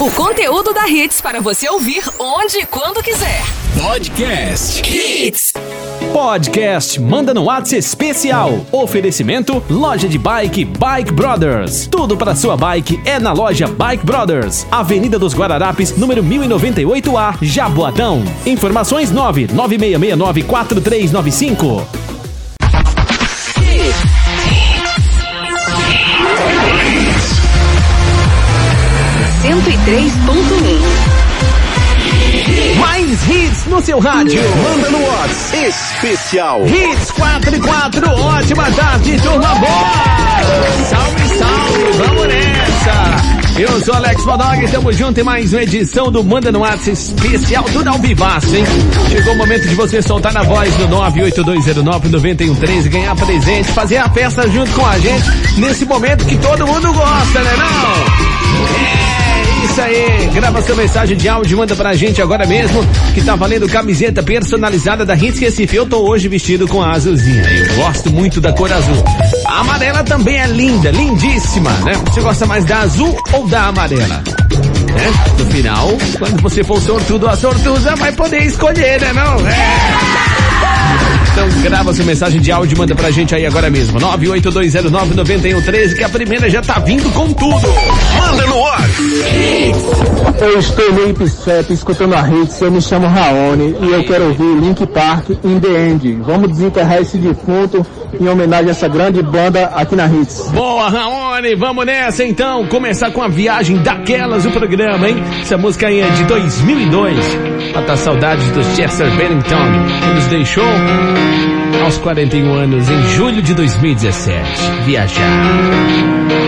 O conteúdo da Hits para você ouvir onde e quando quiser. Podcast Hits. Podcast Manda no WhatsApp especial. Oferecimento Loja de Bike Bike Brothers. Tudo para sua bike é na loja Bike Brothers. Avenida dos Guararapes, número 1098A, Jaboatão. Informações 99669 Mais hits no seu rádio. Manda no WhatsApp especial. Hits 4 e 4, ótima tarde, turma boa! Salve, salve, vamos nessa! Eu sou Alex Bodog, estamos juntos em mais uma edição do Manda no WhatsApp especial, tudo ao vivaço, hein? Chegou o momento de você soltar na voz do 98209-9113 e ganhar presente, fazer a festa junto com a gente nesse momento que todo mundo gosta, né não? É isso aí, grava sua mensagem de áudio, manda pra gente agora mesmo, que tá valendo camiseta personalizada da Hits Recife. Eu tô hoje vestido com a azulzinha, eu gosto muito da cor azul. A amarela também é linda, lindíssima, né? Você gosta mais da azul ou da amarela? Né? No final, quando você for sortudo a sortuda, vai poder escolher, né não? É. Então grava sua mensagem de áudio e manda pra gente aí agora mesmo. 982099113, que a primeira já tá vindo com tudo. Manda no WhatsApp. Eu estou no IPCEP escutando a Hits, eu me chamo Raoni e eu quero ouvir Link Park in the End. Vamos desenterrar esse defunto em homenagem a essa grande banda aqui na Hits. Boa, Raoni, vamos nessa então. Começar com a viagem daquelas do programa, hein? Essa música aí é de 2002. Mata saudades do Chester Bennington, que nos deixou aos 41 anos em julho de 2017. Viajar.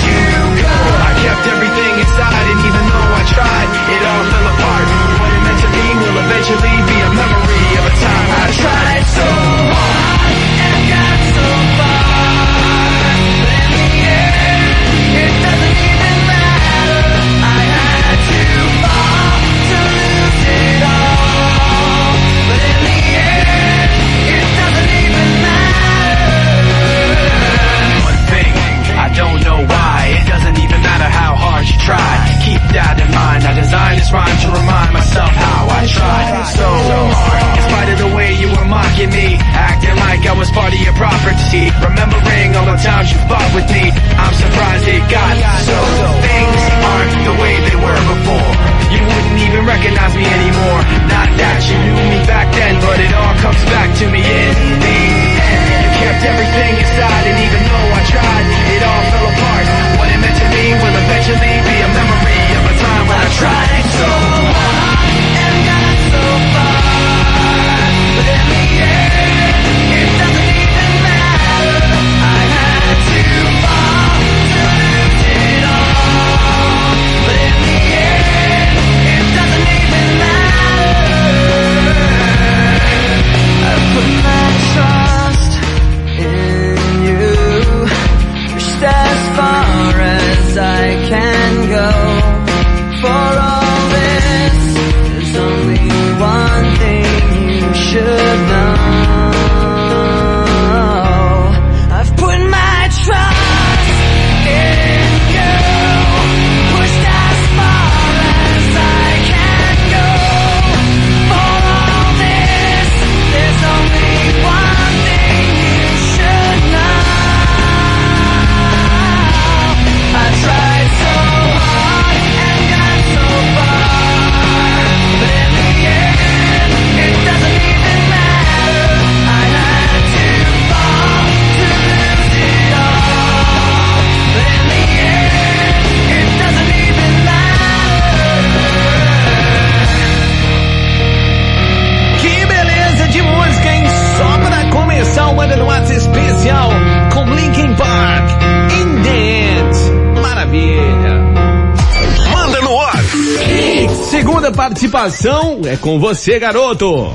participação. É com você, garoto.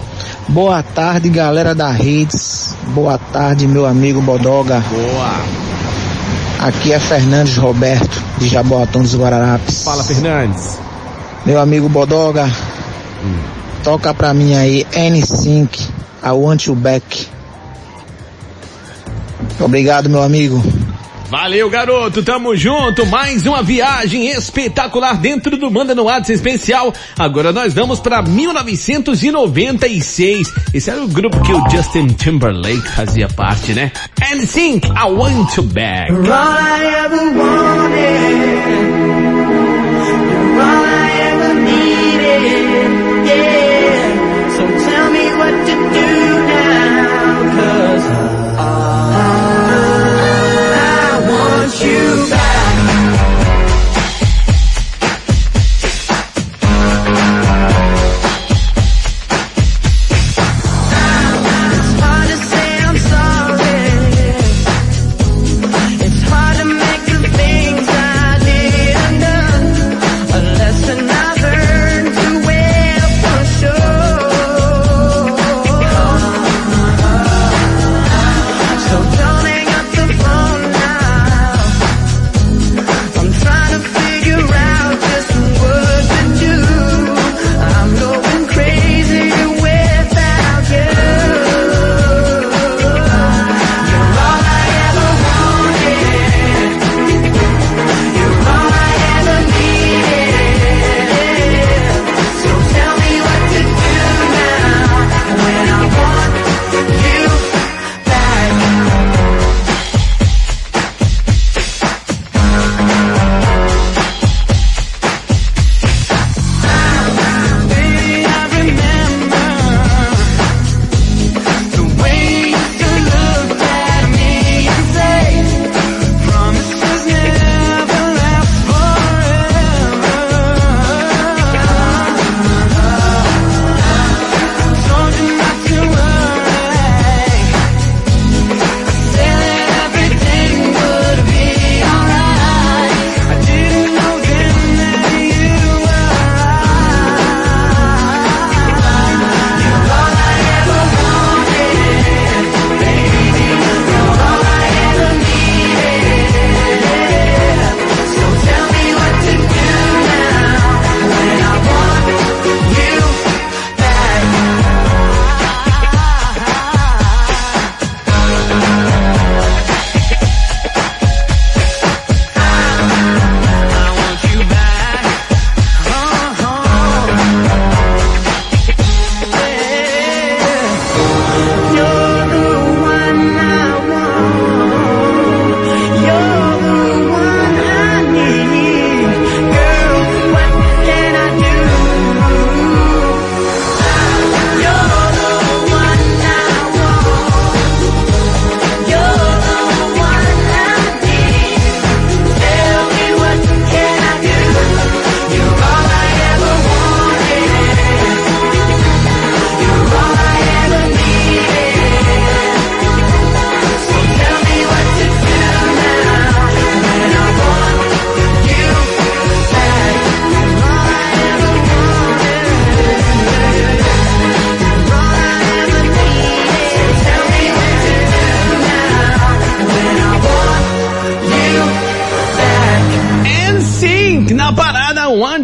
Boa tarde, galera da Redes. Boa tarde, meu amigo Bodoga. Boa. Aqui é Fernandes Roberto, de Jaboatão dos Guararapes. Fala, Fernandes. Meu amigo Bodoga, toca pra mim aí N5, I Want You Back. Obrigado, meu amigo. Valeu, garoto, tamo junto. Mais uma viagem espetacular dentro do Manda no WhatsApp especial. Agora nós vamos para 1996. Esse era o grupo que o Justin Timberlake fazia parte, né? And Sync, I Want You Back.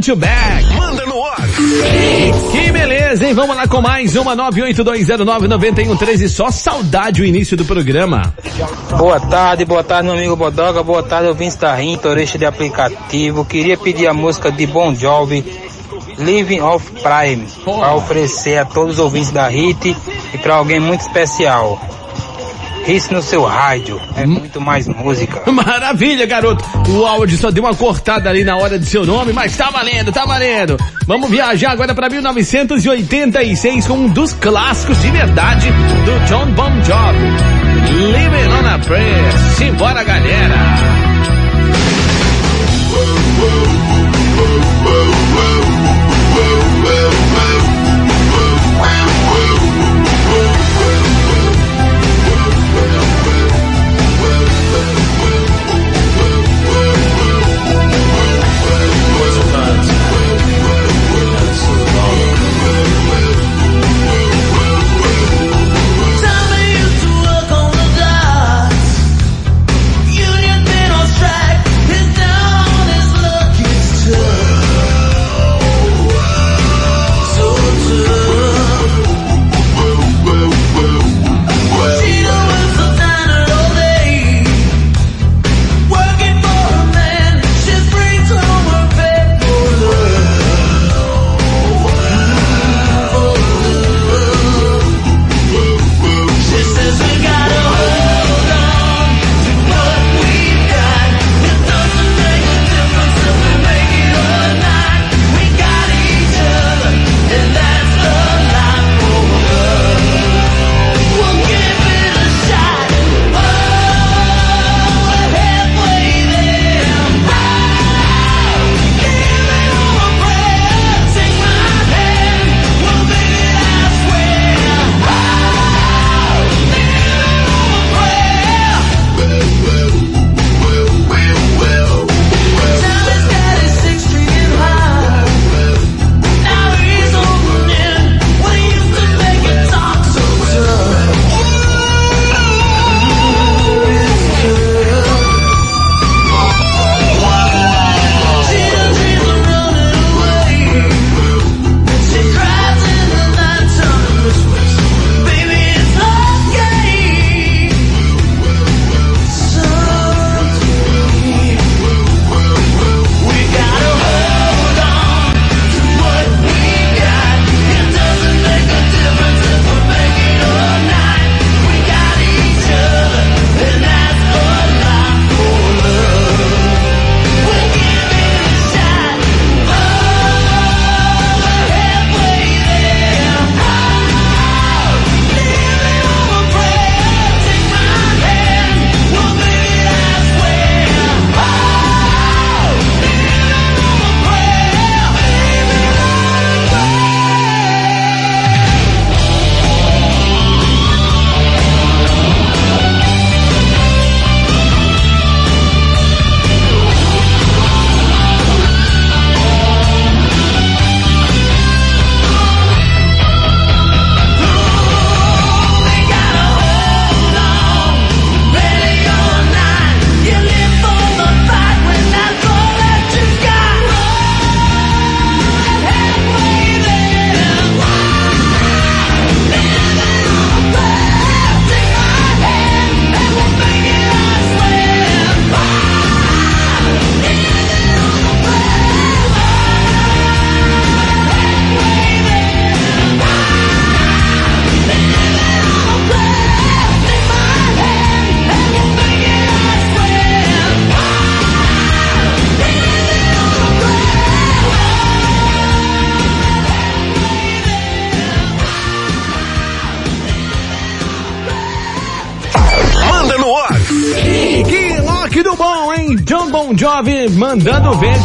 Want You Back. Manda no ar. Que beleza, hein? Vamos lá com mais uma 982099113. Só saudade o início do programa. Boa tarde, boa tarde, meu amigo Bodoga. Boa tarde, ouvintes da RIM, Torista de aplicativo. Queria pedir a música de Bon Jovi, Living of Prime, para oferecer a todos os ouvintes da HIT e para alguém muito especial. Isso no seu rádio, é muito mais música. Maravilha, garoto. O áudio só deu uma cortada ali na hora de seu nome, mas tá valendo, tá valendo. Vamos viajar agora para 1986 com um dos clássicos de verdade do John Bon Jovi. Living on a Prayer. Simbora, galera.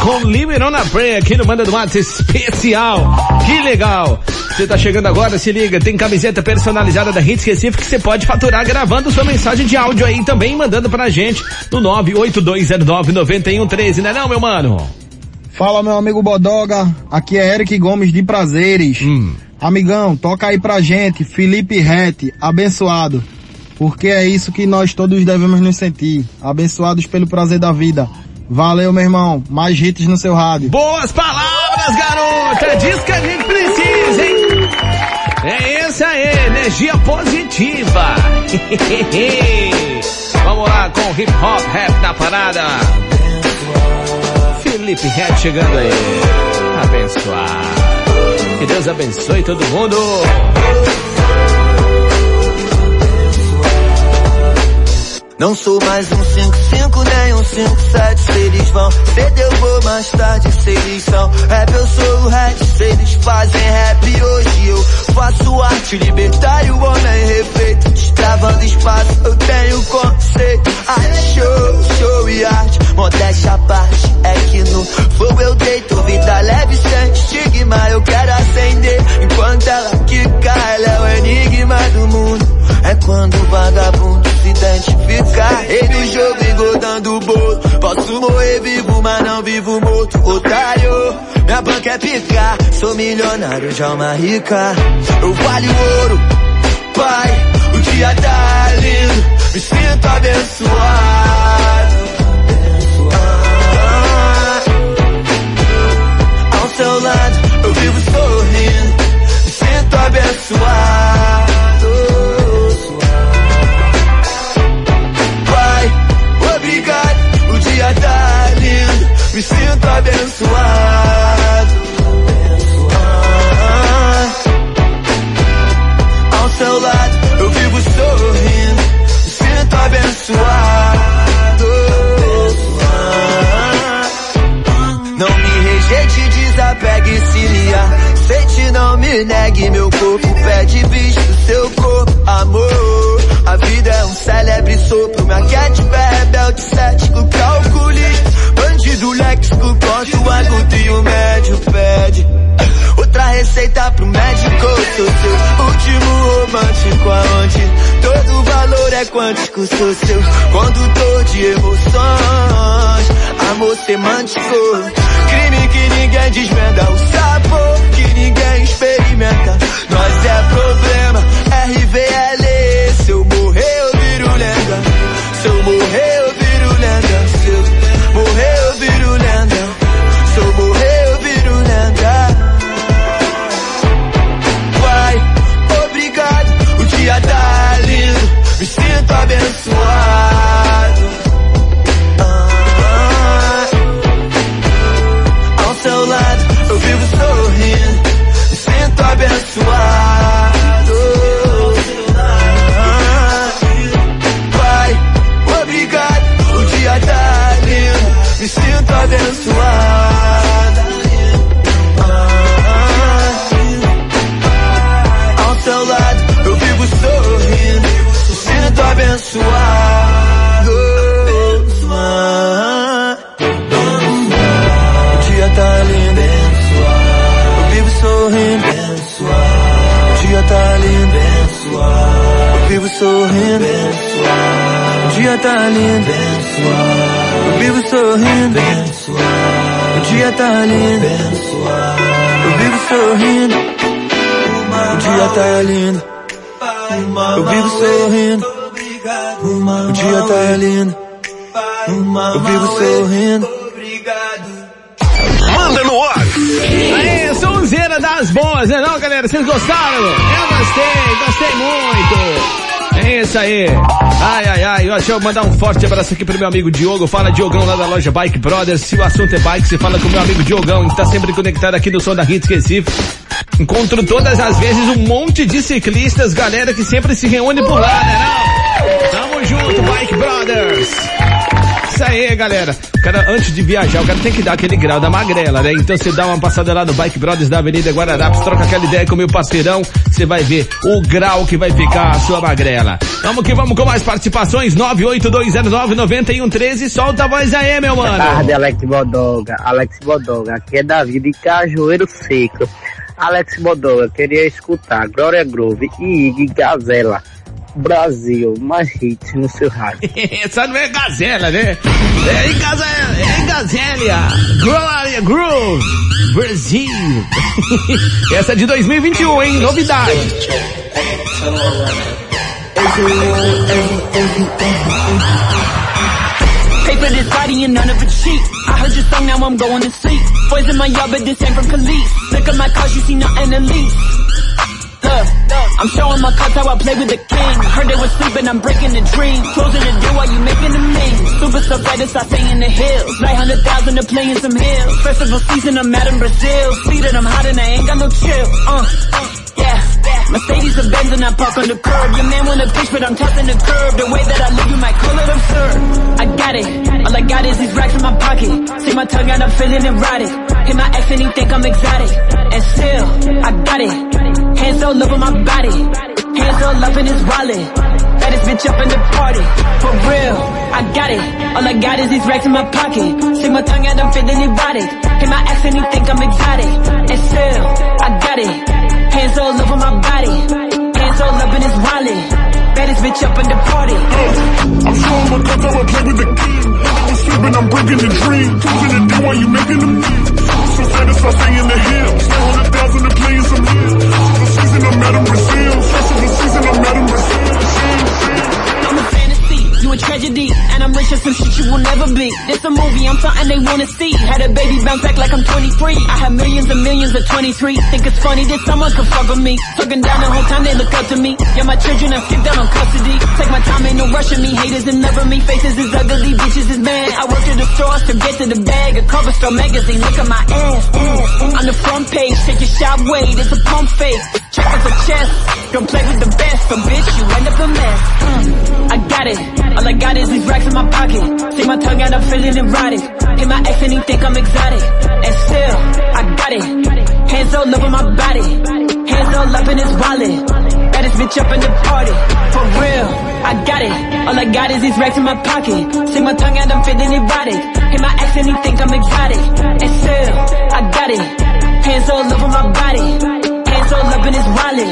Com Liberon na Praia aqui no Manda do Mato especial. Que legal. Você tá chegando agora, se liga, tem camiseta personalizada da Hits Recife que você pode faturar gravando sua mensagem de áudio aí também, mandando pra gente no 982099113, né não, meu mano? Fala meu amigo Bodoga, aqui é Eric Gomes de Prazeres. Amigão, toca aí pra gente, Felipe Rete, abençoado. Porque é isso que nós todos devemos nos sentir, abençoados pelo prazer da vida. Valeu, meu irmão, mais hits no seu rádio. Boas palavras, garota! Disso que a gente precisa, hein? É isso aí, energia positiva. Vamos lá com hip hop rap na parada. Felipe Rap chegando aí. Abençoado. Que Deus abençoe todo mundo. Não sou mais um 55 nem um 57 Se eles vão cedo eu vou mais tarde. Se eles são rap eu sou o rap. Se eles fazem rap hoje eu faço arte. Libertário, homem refeito Destravando espaço. Eu tenho conceito Arte, show, show e arte. Modéstia à parte é que no fogo eu deito. Vida leve sem estigma eu quero acender não vivo morto Otário, minha banca é picar Sou milionário de alma rica. Eu valho ouro, pai O dia tá lindo. Me sinto abençoado. Ao seu lado eu vivo sorrindo. Me sinto abençoado me sinto abençoado. Ao seu lado, eu vivo sorrindo, me sinto abençoado. Não me rejeite, desapegue, se liar. Sente, não me negue, meu corpo pede visto, seu corpo, amor. A vida é um célebre sopro, minha cat é rebelde, cético, calculista. Bandido léxico, corta o agudo e o médio pede. Outra receita pro médico, sou seu último romântico, aonde todo valor é quântico, sou seu condutor de emoções, amor semântico. Crime que ninguém desvenda, o sabor que ninguém experimenta. Nós é problema, RVL. Se eu morrer, eu viro lenda. Se eu morrer, sinto eu vivo sorrindo, o dia tá lindo, eu vivo sorrindo, o dia tá lindo, eu vivo sorrindo, o dia tá lindo, eu vivo sorrindo, o dia tá lindo, eu vivo sorrindo. Manda no ar. Aí, sonzeira das boas, né não, galera? Vocês gostaram? Eu gostei, gostei muito. É isso aí. Ai, ai, ai. Deixa eu mandar um forte abraço aqui pro meu amigo Diogo. Fala Diogão lá da loja Bike Brothers. Se o assunto é bike, você fala com o meu amigo Diogão, que tá sempre conectado aqui no som da Hits Recife. Encontro todas as vezes um monte de ciclistas, galera que sempre se reúne por lá, né não? Tamo junto, Bike Brothers. Isso aí, galera. Cara, antes de viajar, o cara tem que dar aquele grau da magrela, né? Então você dá uma passada lá no Bike Brothers da Avenida Guararapes, troca aquela ideia com o meu parceirão, você vai ver o grau que vai ficar a sua magrela. Vamos que vamos com mais participações, 982099113, solta a voz aí, meu Boa mano. tarde, Alex Bodoga. Alex Bodoga, aqui é Davi de Cajueiro Seco. Alex Bodoga, queria escutar Glória Groove e Iggy Gazela. Brasil, mais hits no seu rádio. Essa não é gazela, né? É em gazela, é em gazélia. Glória Groove, Brasil. Essa é de 2021, hein? Novidade. Pay for this body and none of it cheap. I heard your song, now I'm going to sleep. Boys in my yard, but this ain't from police. Look at my cars, you see nothing to leave. I'm showing my cards how I play with the king. Heard they was sleeping, I'm breaking the dream. Closing the door while you making the mean. Super right I stay in the hills. Like hundred thousand to play in some hills. Festival season, I'm out in Brazil. See that I'm hot and I ain't got no chill. Uh, yeah. Mercedes or Benz and I park on the curb. Your man wanna pitch, but I'm tossing the curb. The way that I live, you might call it absurd. I got it. All I got is these racks in my pocket. Stick my tongue out, I'm feeling erotic. Hit my ex and he think I'm exotic. And still, I got it. Hands all over my body. Hands all up in his wallet. Baddest bitch up in the party. For real, I got it. All I got is these racks in my pocket. Stick my tongue out, I'm feeling erotic. Hit my ex and he think I'm exotic. And still, I got it. Hands all over my body. Hands all up in his wallet. Baddest bitch up in the party. I'm showing my cards how I play with the king. I'm sleeping, I'm breaking the dream. Closing the door while you making them leave. So satisfied, stay in the hills. Stay hundred thousand to play in some hills. The season I'm out in Brazil. Festival season I'm out in Brazil. A tragedy, and I'm rich as some shit you will never be. This a movie, I'm something they wanna see. Had a baby bounce back like I'm 23. I have millions and millions of 23. Think it's funny that someone could fuck with me. Talking down the whole time they look up to me. Yeah, my children have skipped out on custody. Take my time, ain't no rushing me. Haters and never me. Faces is ugly, bitches is mad. I work at the stores to get to the bag. A cover store magazine, look at my ass. On the front page, take your shot, wait, it's a pump fake. Check out the chest, don't play with the best, but bitch, you end up a mess. Mm, I got it, all I got is these racks in my pocket. Stick my tongue out, I'm feeling erotic. Hit my ex and he think I'm exotic. And still, I got it, hands all over my body. Hands all up in his wallet. Baddest bitch up in the party. For real, I got it. All I got is these racks in my pocket. Stick my tongue out, I'm feeling erotic. Hit my ex and he think I'm exotic. And still, I got it. Hands all over my body. Hands all up in his wallet.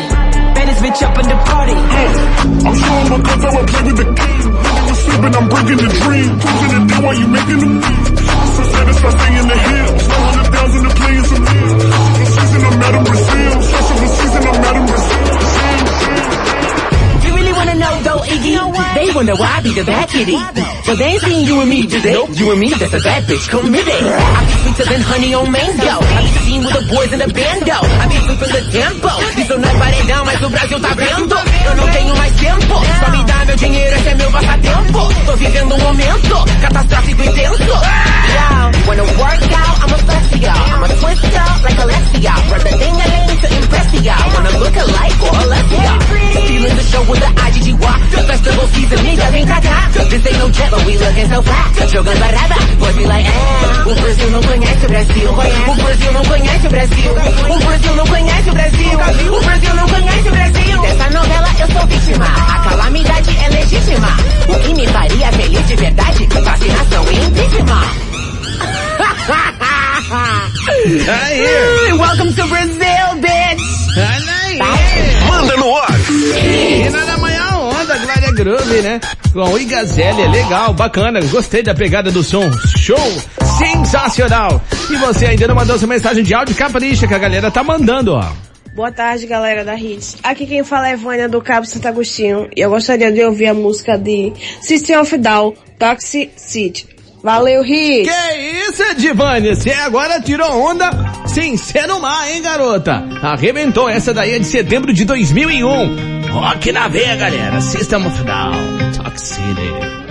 Baddest bitch up in the party. I'm showing my cards how I play with the king. I'm sleeping, I'm breaking the dream. Closing the door while you making them leave. So satisfied, stay in the hills. Stay hundred thousand to play in some hills. The season I'm out in Brazil. Festival season I'm out in Brazil. You really wanna know though, Iggy? They wonder why I be the bad kitty. But they ain't seen you and me, do they? You and me, that's a bad bitch, come with. I be sweeter than honey on mango. I be seen with the boys in the bando. I be flipping the tempo. Isso não é paredão, mas o Brasil tá vendo. Eu não tenho mais tempo. Só me dá meu dinheiro, esse é meu passatempo. Tô vivendo um momento catastrófico intenso. Yo, wanna work out, I'm a flex y'all. I'm a twist out like Alexia. Brother ding a ling to impress y'all. Wanna look alike or less y'all. Feeling the show with the IGG walk. Festival season, vem pra cá. This ain't no jet, but we looking so fat. Jogando barada, boys be like, eh. O Brasil não conhece o Brasil. O Brasil não conhece o Brasil. O Brasil não conhece o Brasil. O Brasil não conhece o Brasil. Dessa novela eu sou vítima. A calamidade é legítima. O que me faria feliz de verdade? Vacinação e impeachment. Aí. Welcome to Brazil, bitch! Manda no ar. E na manhã onda, Glória Groove, né? Com o Igazelli, é legal, bacana, gostei da pegada do som, show, sensacional. E você ainda não mandou sua mensagem de áudio capricha que a galera tá mandando, ó. Boa tarde, galera da Hits. Aqui quem fala é Vânia do Cabo Santo Agostinho e eu gostaria de ouvir a música de System of Down, Toxic City. Valeu, Hits! Que isso, Edivânia? Você agora tirou onda sem ser no mar, hein, garota? Arrebentou, essa daí é de setembro de 2001. Rock na veia, galera. System of Down, Toxicity.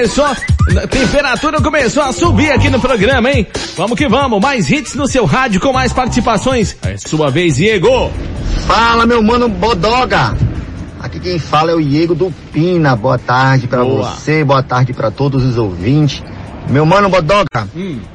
Começou, a temperatura começou a subir aqui no programa, hein? Vamos que vamos, mais hits no seu rádio com mais participações. É sua vez, Diego. Fala, meu mano Bodoga. Aqui quem fala é o Diego do Pina. Boa tarde pra Boa. você, boa tarde pra todos os ouvintes. Meu mano Bodoga,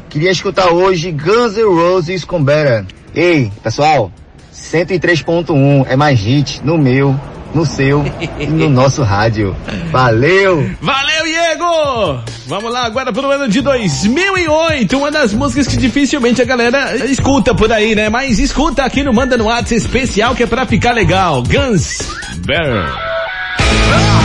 queria escutar hoje Guns N' Roses com Better. Ei, pessoal, 103.1 é mais hit no meu, no seu e no nosso rádio. Valeu! Valeu, Diego! Vamos lá agora pro ano de 2008, uma das músicas que dificilmente a galera escuta por aí, né? Mas escuta aqui no Manda no WhatsApp especial que é pra ficar legal. Guns Bear.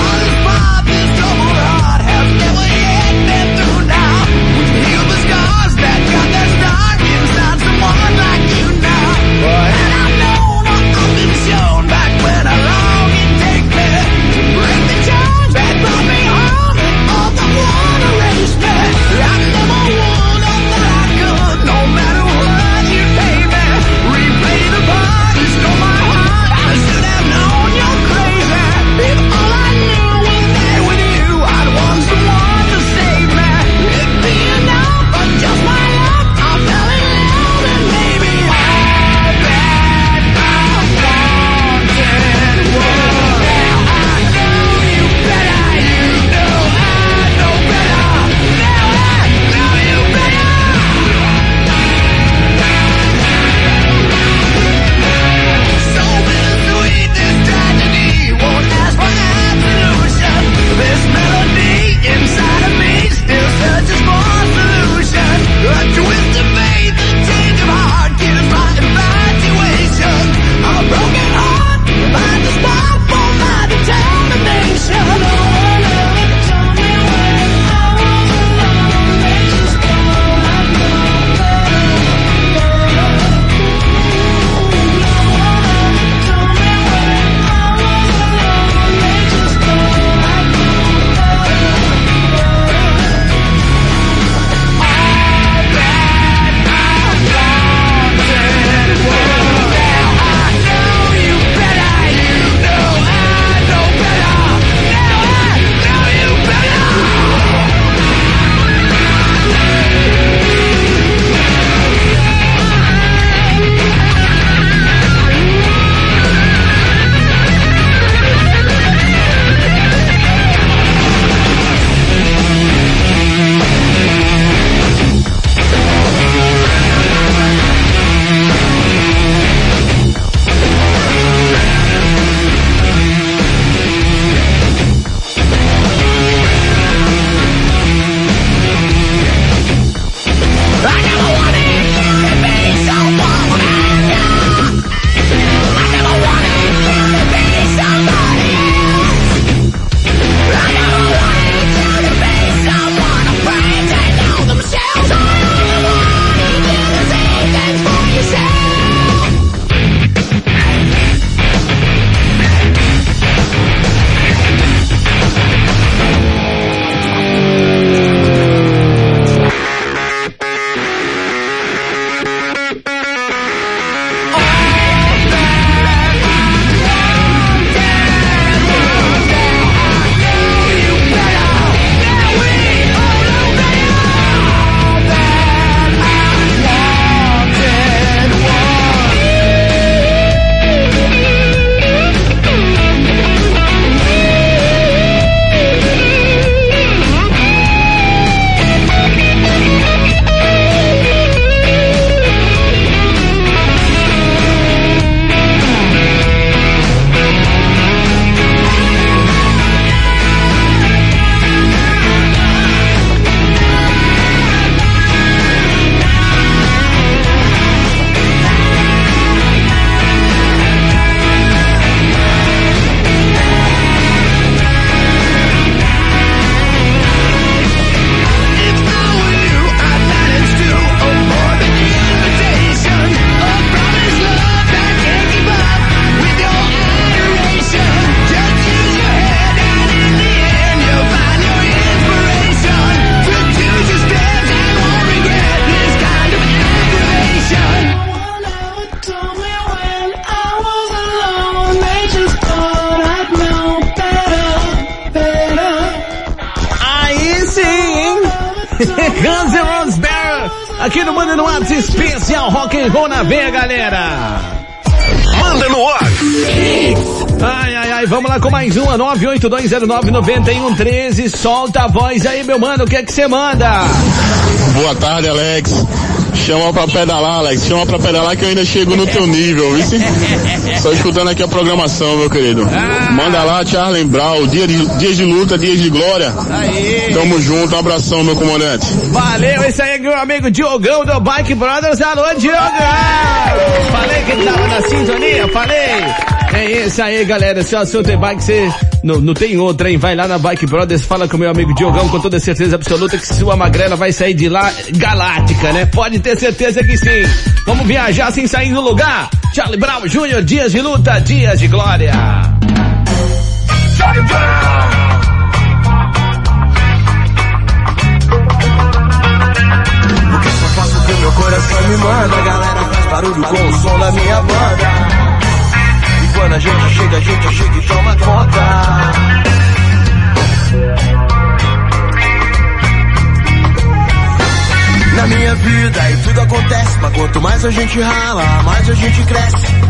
Lá com mais uma, 982099113, solta a voz aí, meu mano, o que é que você manda? Boa tarde, Alex. Chama pra pedalar, Alex. Chama pra pedalar que eu ainda chego no teu nível, viu? Só escutando aqui a programação, meu querido. Manda lá, Charlie Brown. Dia de, dias de luta, dias de glória. Tamo junto, um abração, meu comandante. Valeu, esse aí é meu amigo Diogão do Bike Brothers. Alô, Diogão! Falei que ele tava na sintonia, falei. É isso aí, galera. Se o assunto é bike, você não, não tem outra, hein? Vai lá na Bike Brothers, fala com meu amigo Diogão com toda certeza absoluta que sua magrela vai sair de lá galáctica, né? Pode ter certeza que sim. Vamos viajar sem sair do lugar. Charlie Brown Jr., dias de luta, dias de glória. Charlie Brown. O que meu coração me manda galera faz barulho com o som da minha banda quando a gente chega, a gente chega e toma conta. Na minha vida e tudo acontece Mas quanto mais a gente rala, mais a gente cresce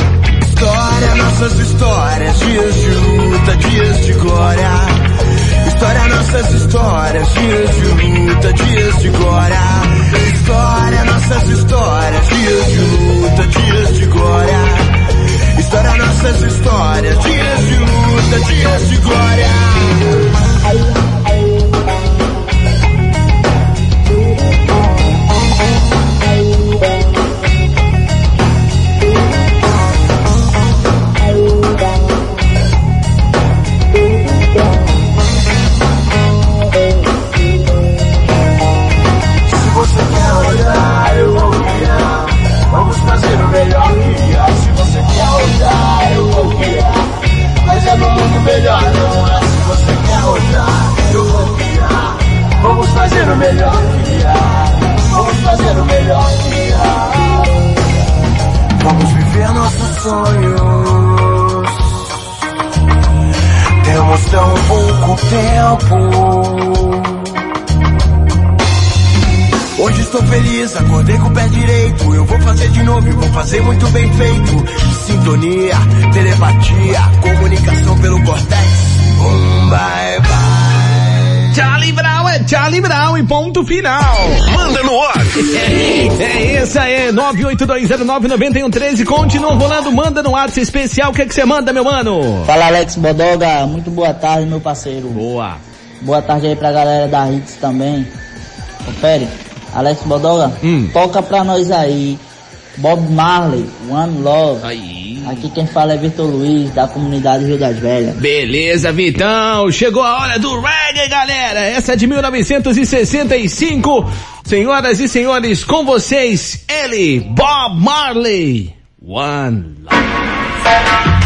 História, nossas histórias, dias de luta, dias de glória. História, nossas histórias, dias de luta, dias de glória. História, nossas histórias, dias de luta, dias de glória. História, nossas histórias, dias de luta, dias de glória. O melhor que há. Vamos fazer o melhor que há. Vamos viver nossos sonhos. Temos tão pouco tempo. Hoje estou feliz, acordei com o pé direito. Eu vou fazer de novo e vou fazer muito bem feito. Sintonia, telepatia, comunicação pelo cortex. Um bye bye. Charlie Brown é Charlie Brown e ponto final. Manda no ar. É isso aí, 982099113, continua rolando, manda no WhatsApp especial, o que é que você manda, meu mano? Fala Alex Bodoga, muito boa tarde meu parceiro. Boa. Boa tarde aí pra galera da Hits também. Ô Alex Bodoga, Hum. toca pra nós aí. Bob Marley, One Love. Aí. Aqui quem fala é Vitor Luiz, da comunidade Rio das Velhas. Beleza, Vitão. Chegou a hora do reggae, galera. Essa é de 1965. Senhoras e senhores, com vocês, ele, Bob Marley. One Love.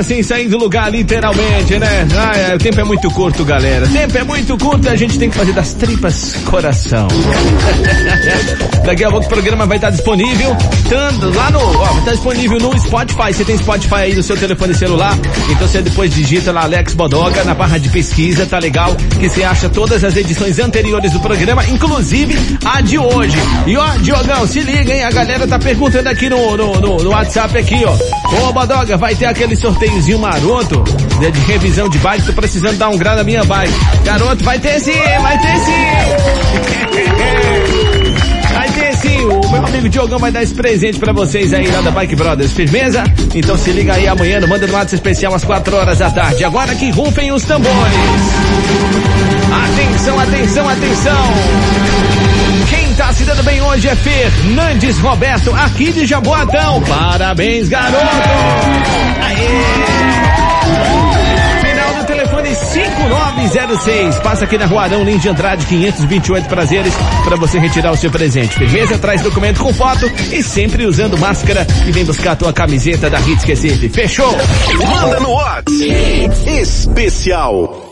Viajar sem sair do lugar, literalmente, né? É, o tempo é muito curto, galera. O tempo é muito curto, a gente tem que fazer das tripas coração. Daqui a pouco o programa vai estar disponível, tanto lá no, ó, vai estar disponível no Spotify. Você tem Spotify aí no seu telefone celular, então você depois digita lá Alex Bodoga na barra de pesquisa, tá legal? Que você acha todas as edições anteriores do programa, inclusive a de hoje. E ó, Diogão, se liga, hein? A galera tá perguntando aqui no, no, no, no WhatsApp aqui, ó. Ô, Bodoga, vai ter aquele sorteiozinho maroto né, de revisão de bike, tô precisando dar um grau na minha bike. Garoto, vai ter sim, vai ter sim. Vai ter sim, o meu amigo Diogão vai dar esse presente pra vocês aí lá da Bike Brothers, firmeza? Então se liga aí amanhã no Manda no WhatsApp especial às 4 horas da tarde. Agora que rufem os tambores. Atenção, atenção, atenção. Quem tá se dando bem hoje é Fernandes Roberto, aqui de Jaboatão. Parabéns, garoto! Aê! Final do telefone 5906. Passa aqui na Rua Arão Lins de Andrade, 528 prazeres, para você retirar o seu presente. Firmeza, traz documento com foto e sempre usando máscara e vem buscar a tua camiseta da Hits Recife. Fechou? Manda no WhatsApp especial.